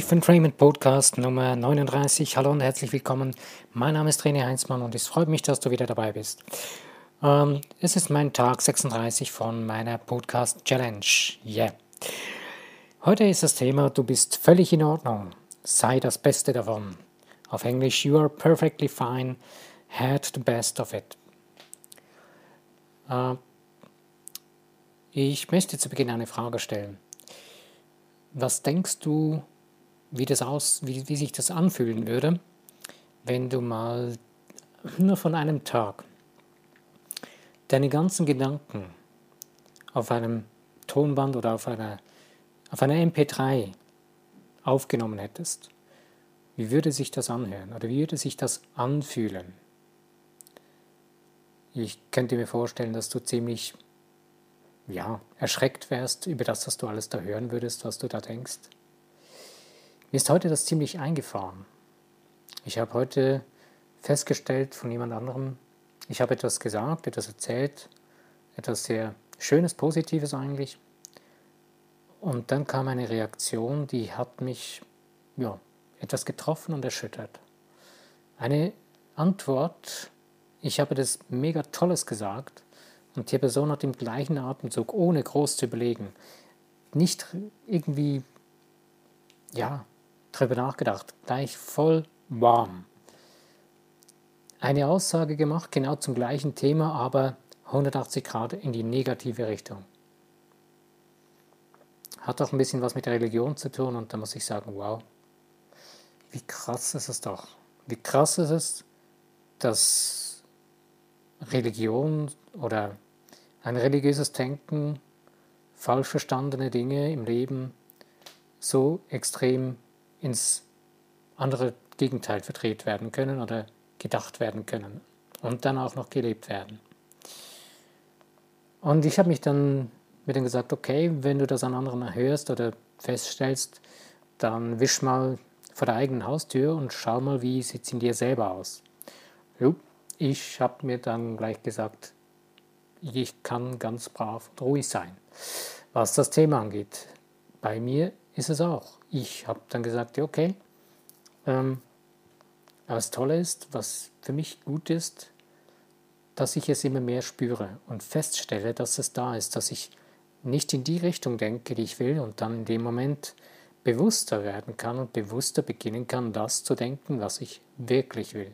Safe Entrainment Podcast Nummer 39. Hallo und herzlich willkommen. Mein Name ist René Heinzmann und es freut mich, dass du wieder dabei bist. Ähm, es ist mein Tag 36 von meiner Podcast Challenge. Yeah. Heute ist das Thema, du bist völlig in Ordnung. Sei das Beste davon. Auf Englisch, you are perfectly fine. Had the best of it. Äh, ich möchte zu Beginn eine Frage stellen. Was denkst du, wie, das aus, wie, wie sich das anfühlen würde, wenn du mal nur von einem Tag deine ganzen Gedanken auf einem Tonband oder auf einer, auf einer MP3 aufgenommen hättest? Wie würde sich das anhören oder wie würde sich das anfühlen? Ich könnte mir vorstellen, dass du ziemlich ja, erschreckt wärst über das, was du alles da hören würdest, was du da denkst. Mir ist heute das ziemlich eingefahren. Ich habe heute festgestellt von jemand anderem, ich habe etwas gesagt, etwas erzählt, etwas sehr Schönes, Positives eigentlich. Und dann kam eine Reaktion, die hat mich ja, etwas getroffen und erschüttert. Eine Antwort, ich habe das mega Tolles gesagt und die Person hat im gleichen Atemzug, ohne groß zu überlegen, nicht irgendwie, ja, drüber nachgedacht, gleich voll warm. Eine Aussage gemacht, genau zum gleichen Thema, aber 180 Grad in die negative Richtung. Hat auch ein bisschen was mit Religion zu tun und da muss ich sagen, wow, wie krass ist es doch. Wie krass ist es, dass Religion oder ein religiöses Denken, falsch verstandene Dinge im Leben so extrem ins andere Gegenteil verdreht werden können oder gedacht werden können und dann auch noch gelebt werden. Und ich habe mich dann mit ihm gesagt, okay, wenn du das an anderen hörst oder feststellst, dann wisch mal vor der eigenen Haustür und schau mal, wie sieht es in dir selber aus. Ich habe mir dann gleich gesagt, ich kann ganz brav und ruhig sein. Was das Thema angeht, bei mir ist es auch. Ich habe dann gesagt, ja, okay, ähm, was toll ist, was für mich gut ist, dass ich es immer mehr spüre und feststelle, dass es da ist, dass ich nicht in die Richtung denke, die ich will und dann in dem Moment bewusster werden kann und bewusster beginnen kann, das zu denken, was ich wirklich will.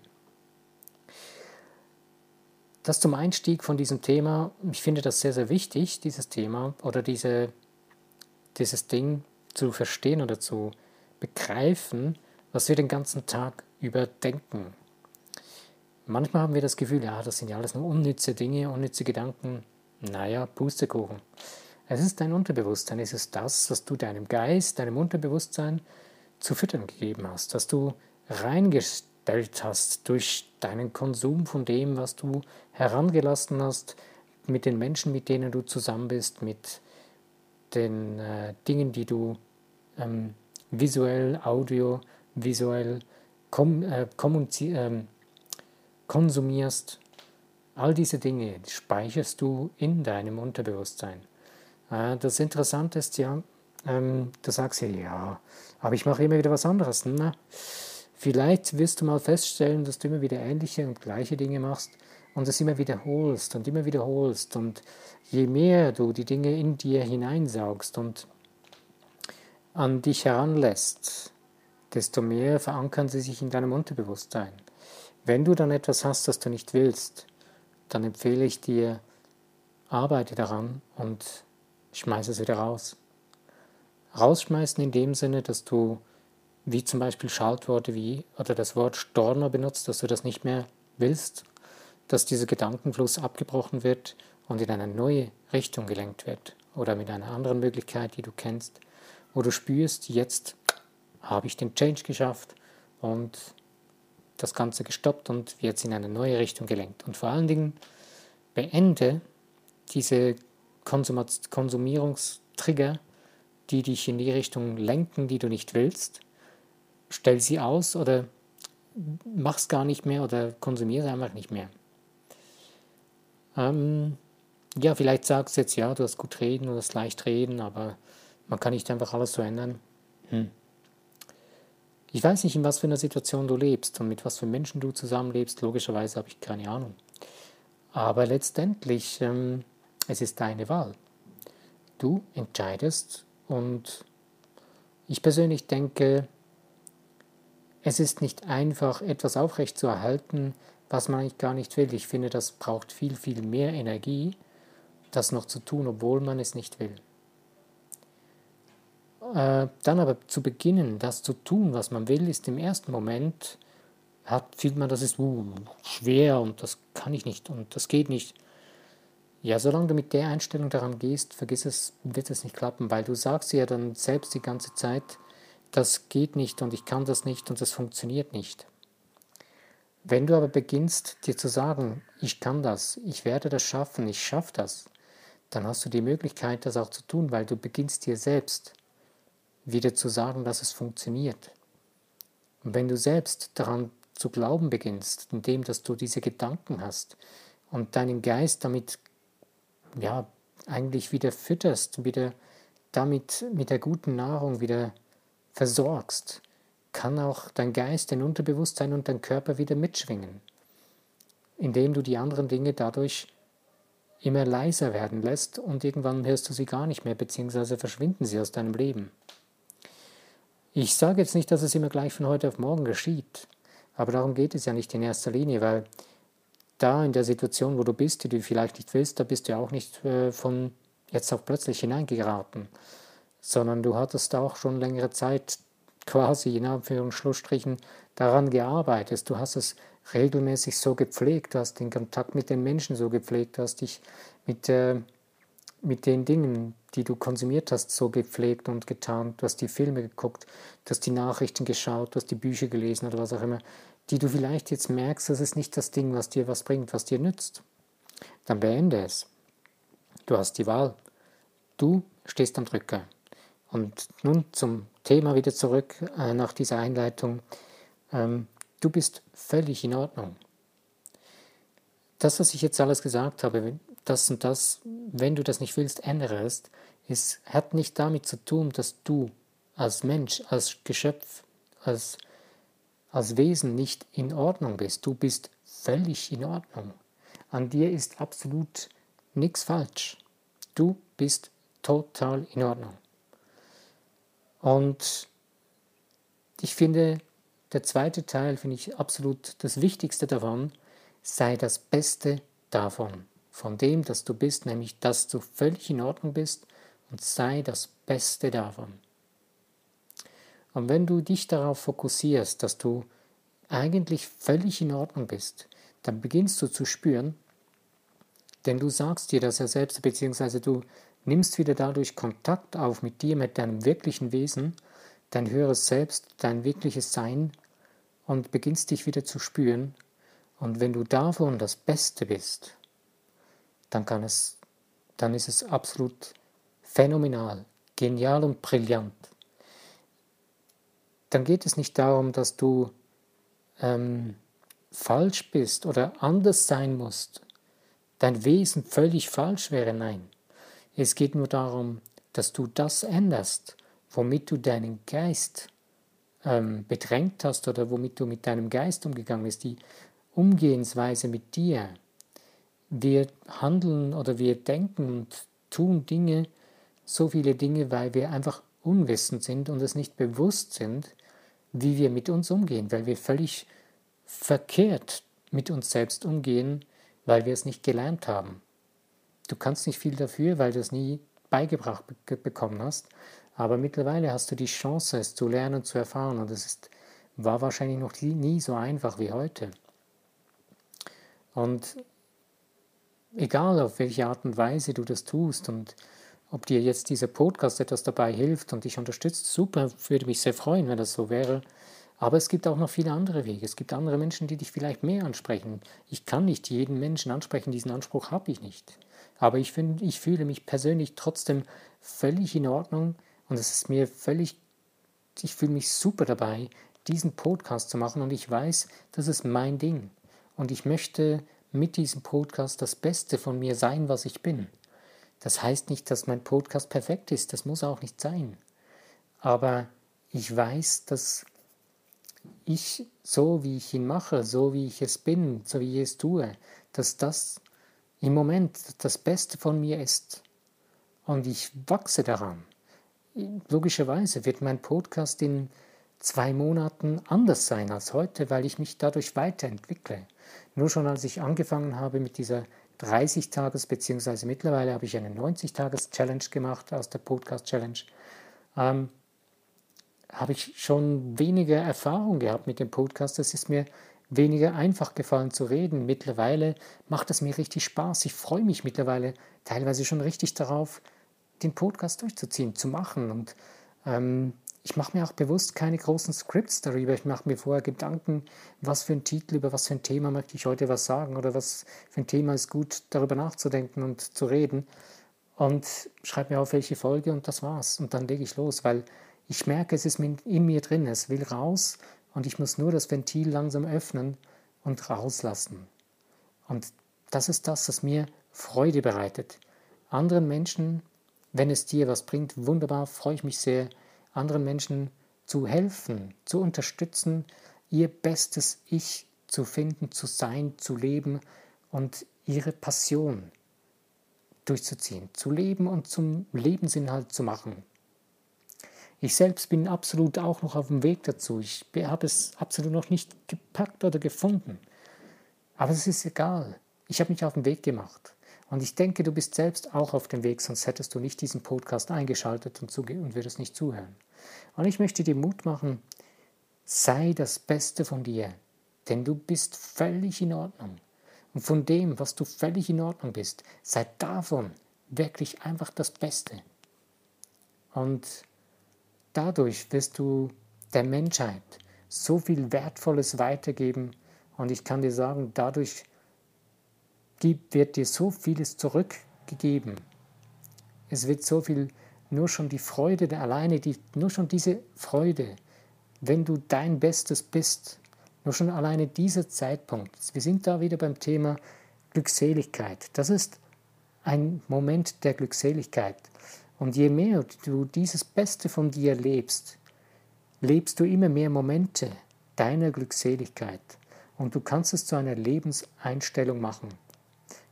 Das zum Einstieg von diesem Thema, ich finde das sehr, sehr wichtig, dieses Thema oder diese, dieses Ding zu verstehen oder zu begreifen, was wir den ganzen Tag über denken. Manchmal haben wir das Gefühl, ja, das sind ja alles nur unnütze Dinge, unnütze Gedanken. Naja, Pustekuchen. Es ist dein Unterbewusstsein, es ist das, was du deinem Geist, deinem Unterbewusstsein zu füttern gegeben hast, dass du reingestellt hast, durch deinen Konsum von dem, was du herangelassen hast, mit den Menschen, mit denen du zusammen bist, mit den äh, Dingen, die du ähm, visuell, audio, visuell kom äh, äh, konsumierst. All diese Dinge speicherst du in deinem Unterbewusstsein. Äh, das Interessante ist ja, ähm, du sagst ja, ja, aber ich mache immer wieder was anderes. Na, Vielleicht wirst du mal feststellen, dass du immer wieder ähnliche und gleiche Dinge machst und es immer wiederholst und immer wiederholst. Und je mehr du die Dinge in dir hineinsaugst und an dich heranlässt, desto mehr verankern sie sich in deinem Unterbewusstsein. Wenn du dann etwas hast, das du nicht willst, dann empfehle ich dir, arbeite daran und schmeiße es wieder raus. Rausschmeißen in dem Sinne, dass du wie zum Beispiel Schaltworte wie oder das Wort Storno benutzt, dass du das nicht mehr willst, dass dieser Gedankenfluss abgebrochen wird und in eine neue Richtung gelenkt wird oder mit einer anderen Möglichkeit, die du kennst, wo du spürst, jetzt habe ich den Change geschafft und das Ganze gestoppt und wird in eine neue Richtung gelenkt. Und vor allen Dingen beende diese Konsumierungstrigger, die dich in die Richtung lenken, die du nicht willst, stell sie aus oder mach es gar nicht mehr oder konsumiere einfach nicht mehr. Ähm, ja, vielleicht sagst du jetzt, ja, du hast gut reden, du hast leicht reden, aber man kann nicht einfach alles so ändern. Hm. Ich weiß nicht, in was für einer Situation du lebst und mit was für Menschen du zusammenlebst. Logischerweise habe ich keine Ahnung. Aber letztendlich, ähm, es ist deine Wahl. Du entscheidest und ich persönlich denke, es ist nicht einfach, etwas aufrechtzuerhalten, was man eigentlich gar nicht will. Ich finde, das braucht viel, viel mehr Energie, das noch zu tun, obwohl man es nicht will. Äh, dann aber zu beginnen, das zu tun, was man will, ist im ersten Moment, hat, fühlt man, das ist uh, schwer und das kann ich nicht und das geht nicht. Ja, solange du mit der Einstellung daran gehst, vergiss es, wird es nicht klappen, weil du sagst ja dann selbst die ganze Zeit, das geht nicht und ich kann das nicht und das funktioniert nicht. Wenn du aber beginnst dir zu sagen, ich kann das, ich werde das schaffen, ich schaffe das, dann hast du die Möglichkeit, das auch zu tun, weil du beginnst dir selbst wieder zu sagen, dass es funktioniert. Und wenn du selbst daran zu glauben beginnst, indem dass du diese Gedanken hast und deinen Geist damit ja eigentlich wieder fütterst, wieder damit mit der guten Nahrung wieder versorgst, kann auch dein Geist, dein Unterbewusstsein und dein Körper wieder mitschwingen, indem du die anderen Dinge dadurch immer leiser werden lässt und irgendwann hörst du sie gar nicht mehr, beziehungsweise verschwinden sie aus deinem Leben. Ich sage jetzt nicht, dass es immer gleich von heute auf morgen geschieht, aber darum geht es ja nicht in erster Linie, weil da in der Situation, wo du bist, die du vielleicht nicht willst, da bist du auch nicht äh, von jetzt auf plötzlich hineingeraten sondern du hattest auch schon längere Zeit quasi in Anführungsstrichen daran gearbeitet. Du hast es regelmäßig so gepflegt, du hast den Kontakt mit den Menschen so gepflegt, du hast dich mit, äh, mit den Dingen, die du konsumiert hast, so gepflegt und getan. Du hast die Filme geguckt, du hast die Nachrichten geschaut, du hast die Bücher gelesen oder was auch immer, die du vielleicht jetzt merkst, das ist nicht das Ding, was dir was bringt, was dir nützt. Dann beende es. Du hast die Wahl. Du stehst am Drücker. Und nun zum Thema wieder zurück äh, nach dieser Einleitung. Ähm, du bist völlig in Ordnung. Das, was ich jetzt alles gesagt habe, das und das, wenn du das nicht willst, ändere es, es hat nicht damit zu tun, dass du als Mensch, als Geschöpf, als, als Wesen nicht in Ordnung bist. Du bist völlig in Ordnung. An dir ist absolut nichts falsch. Du bist total in Ordnung. Und ich finde, der zweite Teil finde ich absolut das Wichtigste davon, sei das Beste davon, von dem, dass du bist, nämlich dass du völlig in Ordnung bist und sei das Beste davon. Und wenn du dich darauf fokussierst, dass du eigentlich völlig in Ordnung bist, dann beginnst du zu spüren, denn du sagst dir das ja selbst, beziehungsweise du nimmst wieder dadurch Kontakt auf mit dir, mit deinem wirklichen Wesen, dein höheres Selbst, dein wirkliches Sein und beginnst dich wieder zu spüren. Und wenn du davon das Beste bist, dann kann es, dann ist es absolut phänomenal, genial und brillant. Dann geht es nicht darum, dass du ähm, falsch bist oder anders sein musst, dein Wesen völlig falsch wäre, nein. Es geht nur darum, dass du das änderst, womit du deinen Geist ähm, bedrängt hast oder womit du mit deinem Geist umgegangen bist, die Umgehensweise mit dir. Wir handeln oder wir denken und tun Dinge, so viele Dinge, weil wir einfach unwissend sind und es nicht bewusst sind, wie wir mit uns umgehen, weil wir völlig verkehrt mit uns selbst umgehen, weil wir es nicht gelernt haben. Du kannst nicht viel dafür, weil du es nie beigebracht bekommen hast, aber mittlerweile hast du die Chance, es zu lernen und zu erfahren und es ist, war wahrscheinlich noch nie so einfach wie heute. Und egal auf welche Art und Weise du das tust und ob dir jetzt dieser Podcast etwas dabei hilft und dich unterstützt, super, würde mich sehr freuen, wenn das so wäre. Aber es gibt auch noch viele andere Wege. Es gibt andere Menschen, die dich vielleicht mehr ansprechen. Ich kann nicht jeden Menschen ansprechen, diesen Anspruch habe ich nicht. Aber ich, find, ich fühle mich persönlich trotzdem völlig in Ordnung und es ist mir völlig, ich fühle mich super dabei, diesen Podcast zu machen und ich weiß, das ist mein Ding. Und ich möchte mit diesem Podcast das Beste von mir sein, was ich bin. Das heißt nicht, dass mein Podcast perfekt ist, das muss auch nicht sein. Aber ich weiß, dass ich, so wie ich ihn mache, so wie ich es bin, so wie ich es tue, dass das im Moment das Beste von mir ist. Und ich wachse daran. Logischerweise wird mein Podcast in zwei Monaten anders sein als heute, weil ich mich dadurch weiterentwickle. Nur schon als ich angefangen habe mit dieser 30-Tages- beziehungsweise mittlerweile habe ich eine 90-Tages-Challenge gemacht aus der Podcast-Challenge, ähm, habe ich schon weniger Erfahrung gehabt mit dem Podcast. Es ist mir weniger einfach gefallen zu reden. Mittlerweile macht es mir richtig Spaß. Ich freue mich mittlerweile teilweise schon richtig darauf, den Podcast durchzuziehen, zu machen. Und ähm, ich mache mir auch bewusst keine großen Scripts darüber. Ich mache mir vorher Gedanken, was für ein Titel, über was für ein Thema möchte ich heute was sagen oder was für ein Thema ist gut, darüber nachzudenken und zu reden. Und schreibe mir auf, welche Folge und das war's. Und dann lege ich los, weil ich merke, es ist in mir drin, es will raus und ich muss nur das Ventil langsam öffnen und rauslassen. Und das ist das, was mir Freude bereitet. Anderen Menschen, wenn es dir was bringt, wunderbar, freue ich mich sehr, anderen Menschen zu helfen, zu unterstützen, ihr bestes Ich zu finden, zu sein, zu leben und ihre Passion durchzuziehen, zu leben und zum Lebensinhalt zu machen. Ich selbst bin absolut auch noch auf dem Weg dazu. Ich habe es absolut noch nicht gepackt oder gefunden. Aber es ist egal. Ich habe mich auf den Weg gemacht. Und ich denke, du bist selbst auch auf dem Weg, sonst hättest du nicht diesen Podcast eingeschaltet und, und würdest nicht zuhören. Und ich möchte dir Mut machen, sei das Beste von dir, denn du bist völlig in Ordnung. Und von dem, was du völlig in Ordnung bist, sei davon wirklich einfach das Beste. Und Dadurch wirst du der Menschheit so viel Wertvolles weitergeben und ich kann dir sagen, dadurch wird dir so vieles zurückgegeben. Es wird so viel, nur schon die Freude, alleine, die, nur schon diese Freude, wenn du dein Bestes bist, nur schon alleine dieser Zeitpunkt. Wir sind da wieder beim Thema Glückseligkeit. Das ist ein Moment der Glückseligkeit. Und je mehr du dieses Beste von dir lebst, lebst du immer mehr Momente deiner Glückseligkeit. Und du kannst es zu einer Lebenseinstellung machen.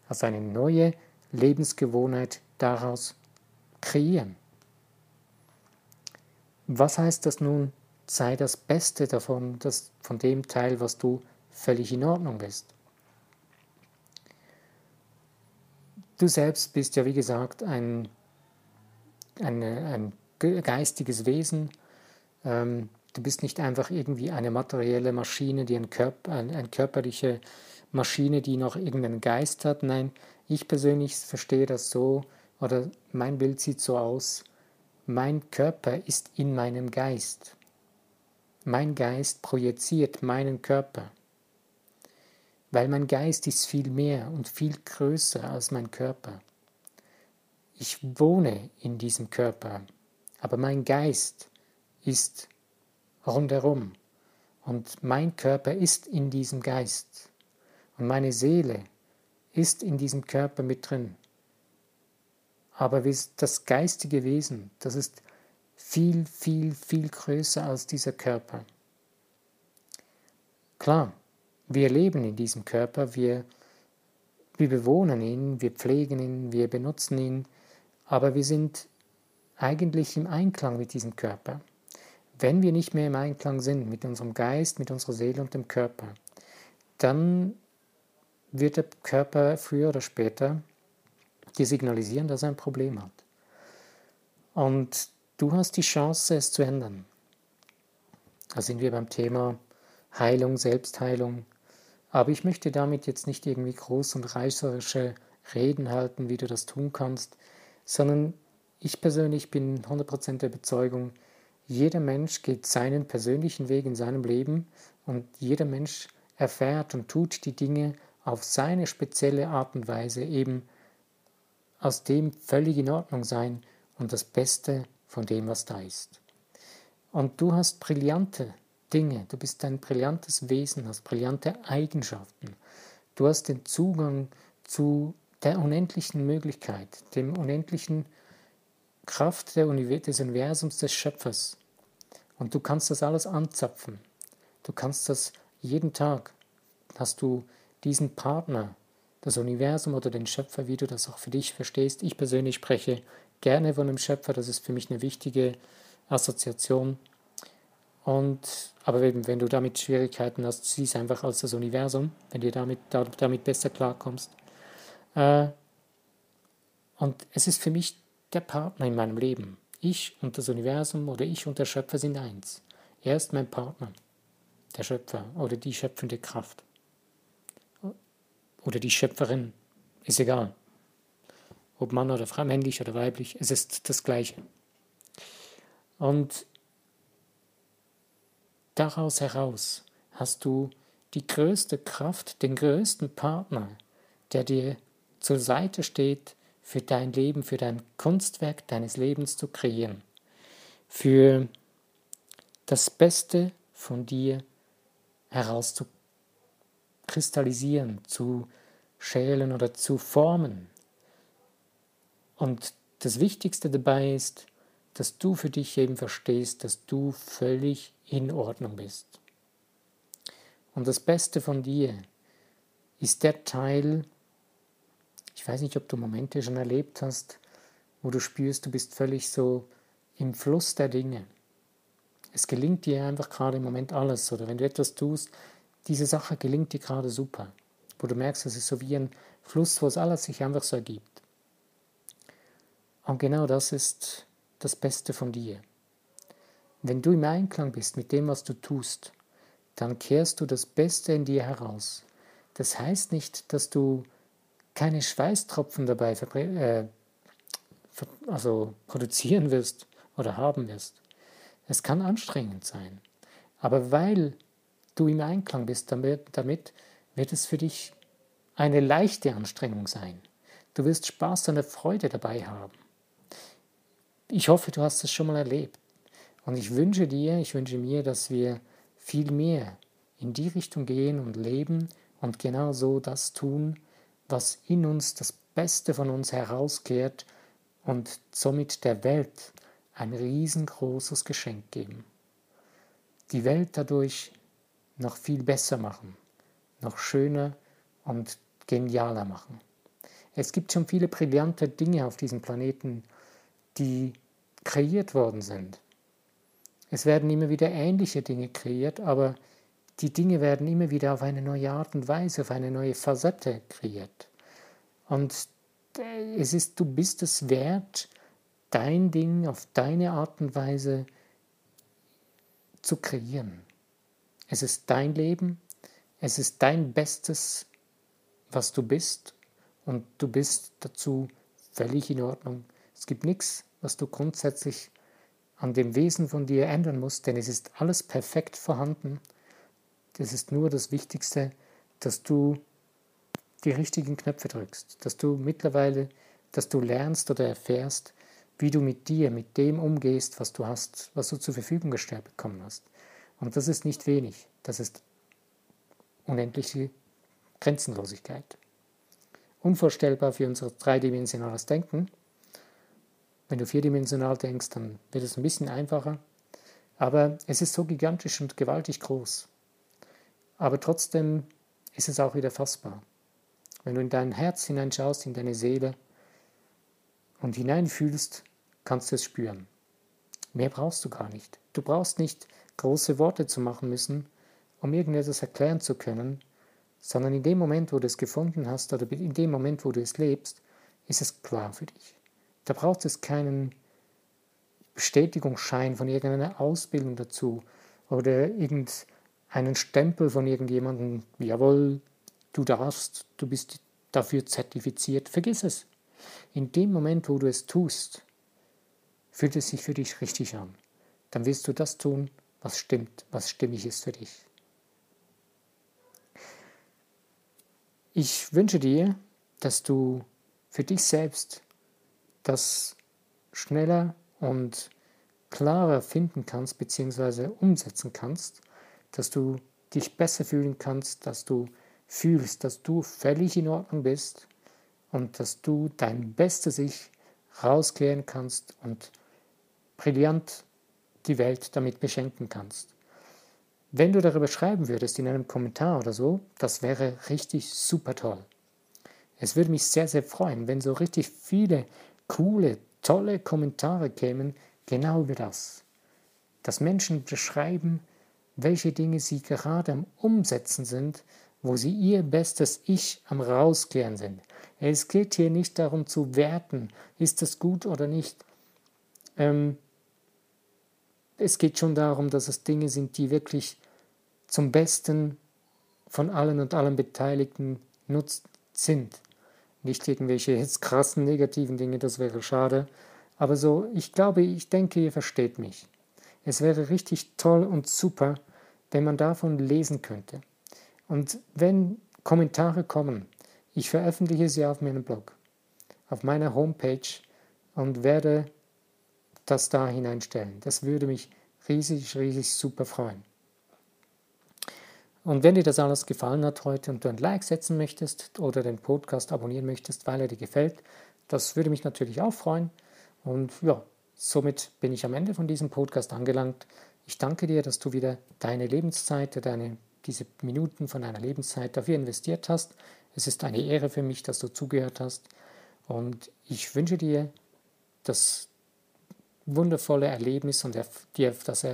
Also eine neue Lebensgewohnheit daraus kreieren. Was heißt das nun? Sei das Beste davon, das, von dem Teil, was du völlig in Ordnung bist. Du selbst bist ja, wie gesagt, ein eine, ein geistiges Wesen. Ähm, du bist nicht einfach irgendwie eine materielle Maschine, die ein Körper, ein, eine körperliche Maschine, die noch irgendeinen Geist hat. Nein, ich persönlich verstehe das so, oder mein Bild sieht so aus, mein Körper ist in meinem Geist. Mein Geist projiziert meinen Körper. Weil mein Geist ist viel mehr und viel größer als mein Körper. Ich wohne in diesem Körper, aber mein Geist ist rundherum und mein Körper ist in diesem Geist und meine Seele ist in diesem Körper mit drin. Aber das geistige Wesen, das ist viel, viel, viel größer als dieser Körper. Klar, wir leben in diesem Körper, wir, wir bewohnen ihn, wir pflegen ihn, wir benutzen ihn, aber wir sind eigentlich im Einklang mit diesem Körper. Wenn wir nicht mehr im Einklang sind mit unserem Geist, mit unserer Seele und dem Körper, dann wird der Körper früher oder später dir signalisieren, dass er ein Problem hat. Und du hast die Chance, es zu ändern. Da sind wir beim Thema Heilung, Selbstheilung. Aber ich möchte damit jetzt nicht irgendwie groß und reißerische Reden halten, wie du das tun kannst sondern ich persönlich bin 100% der Überzeugung, jeder Mensch geht seinen persönlichen Weg in seinem Leben und jeder Mensch erfährt und tut die Dinge auf seine spezielle Art und Weise eben aus dem völlig in Ordnung sein und das Beste von dem, was da ist. Und du hast brillante Dinge, du bist ein brillantes Wesen, hast brillante Eigenschaften. Du hast den Zugang zu der unendlichen Möglichkeit, dem unendlichen Kraft des Universums des Schöpfers. Und du kannst das alles anzapfen. Du kannst das jeden Tag. Hast du diesen Partner, das Universum oder den Schöpfer, wie du das auch für dich verstehst. Ich persönlich spreche gerne von dem Schöpfer, das ist für mich eine wichtige Assoziation. Und, aber eben, wenn du damit Schwierigkeiten hast, sieh es einfach als das Universum, wenn du damit, damit besser klarkommst. Äh, und es ist für mich der Partner in meinem Leben. Ich und das Universum oder ich und der Schöpfer sind eins. Er ist mein Partner, der Schöpfer oder die schöpfende Kraft. Oder die Schöpferin, ist egal. Ob Mann oder Frau, männlich oder weiblich, es ist das Gleiche. Und daraus heraus hast du die größte Kraft, den größten Partner, der dir zur Seite steht, für dein Leben, für dein Kunstwerk deines Lebens zu kreieren, für das Beste von dir herauszukristallisieren, zu schälen oder zu formen. Und das Wichtigste dabei ist, dass du für dich eben verstehst, dass du völlig in Ordnung bist. Und das Beste von dir ist der Teil, ich weiß nicht, ob du Momente schon erlebt hast, wo du spürst, du bist völlig so im Fluss der Dinge. Es gelingt dir einfach gerade im Moment alles. Oder wenn du etwas tust, diese Sache gelingt dir gerade super. Wo du merkst, es ist so wie ein Fluss, wo es alles sich einfach so ergibt. Und genau das ist das Beste von dir. Wenn du im Einklang bist mit dem, was du tust, dann kehrst du das Beste in dir heraus. Das heißt nicht, dass du keine Schweißtropfen dabei äh, also produzieren wirst oder haben wirst. Es kann anstrengend sein. Aber weil du im Einklang bist damit, damit wird es für dich eine leichte Anstrengung sein. Du wirst Spaß und Freude dabei haben. Ich hoffe, du hast es schon mal erlebt. Und ich wünsche dir, ich wünsche mir, dass wir viel mehr in die Richtung gehen und leben und genau so das tun, was in uns das Beste von uns herauskehrt und somit der Welt ein riesengroßes Geschenk geben. Die Welt dadurch noch viel besser machen, noch schöner und genialer machen. Es gibt schon viele brillante Dinge auf diesem Planeten, die kreiert worden sind. Es werden immer wieder ähnliche Dinge kreiert, aber die Dinge werden immer wieder auf eine neue Art und Weise, auf eine neue Facette kreiert. Und äh, es ist, du bist es wert, dein Ding auf deine Art und Weise zu kreieren. Es ist dein Leben, es ist dein Bestes, was du bist und du bist dazu völlig in Ordnung. Es gibt nichts, was du grundsätzlich an dem Wesen von dir ändern musst, denn es ist alles perfekt vorhanden. Das ist nur das Wichtigste, dass du die richtigen Knöpfe drückst, dass du mittlerweile, dass du lernst oder erfährst, wie du mit dir, mit dem umgehst, was du hast, was du zur Verfügung gestellt bekommen hast. Und das ist nicht wenig, das ist unendliche Grenzenlosigkeit. Unvorstellbar für unser dreidimensionales Denken. Wenn du vierdimensional denkst, dann wird es ein bisschen einfacher. Aber es ist so gigantisch und gewaltig groß. Aber trotzdem ist es auch wieder fassbar. Wenn du in dein Herz hineinschaust, in deine Seele und hineinfühlst, kannst du es spüren. Mehr brauchst du gar nicht. Du brauchst nicht große Worte zu machen müssen, um irgendetwas erklären zu können, sondern in dem Moment, wo du es gefunden hast oder in dem Moment, wo du es lebst, ist es klar für dich. Da braucht es keinen Bestätigungsschein von irgendeiner Ausbildung dazu oder irgendeinen Stempel von irgendjemandem, jawohl, du darfst, du bist dafür zertifiziert, vergiss es. In dem Moment, wo du es tust, fühlt es sich für dich richtig an. Dann wirst du das tun, was stimmt, was stimmig ist für dich. Ich wünsche dir, dass du für dich selbst das schneller und klarer finden kannst bzw. umsetzen kannst, dass du dich besser fühlen kannst, dass du fühlst, dass du völlig in Ordnung bist und dass du dein Bestes Ich rauskehren kannst und brillant die Welt damit beschenken kannst. wenn du darüber schreiben würdest in einem Kommentar oder so, das wäre richtig super toll. Es würde mich sehr, sehr freuen, wenn so richtig viele coole, tolle Kommentare kämen, genau über das. Dass Menschen beschreiben, welche Dinge sie gerade am Umsetzen sind, wo sie ihr bestes Ich am Rausklären sind. Es geht hier nicht darum zu werten, ist das gut oder nicht. Ähm, es geht schon darum, dass es Dinge sind, die wirklich zum Besten von allen und allen Beteiligten nutzt sind. Nicht irgendwelche jetzt krassen negativen Dinge, das wäre schade. Aber so, ich glaube, ich denke, ihr versteht mich. Es wäre richtig toll und super, wenn man davon lesen könnte. Und wenn Kommentare kommen, ich veröffentliche sie auf meinem Blog, auf meiner Homepage und werde das da hineinstellen. Das würde mich riesig, riesig super freuen. Und wenn dir das alles gefallen hat heute und du ein Like setzen möchtest oder den Podcast abonnieren möchtest, weil er dir gefällt, das würde mich natürlich auch freuen. Und ja, somit bin ich am Ende von diesem Podcast angelangt. Ich danke dir, dass du wieder deine Lebenszeit, deine, diese Minuten von deiner Lebenszeit dafür investiert hast. Es ist eine Ehre für mich, dass du zugehört hast. Und ich wünsche dir das wundervolle Erlebnis und dir das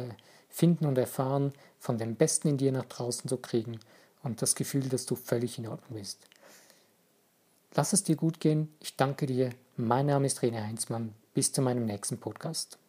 Finden und Erfahren von dem Besten in dir nach draußen zu kriegen und das Gefühl, dass du völlig in Ordnung bist. Lass es dir gut gehen. Ich danke dir. Mein Name ist René Heinzmann. Bis zu meinem nächsten Podcast.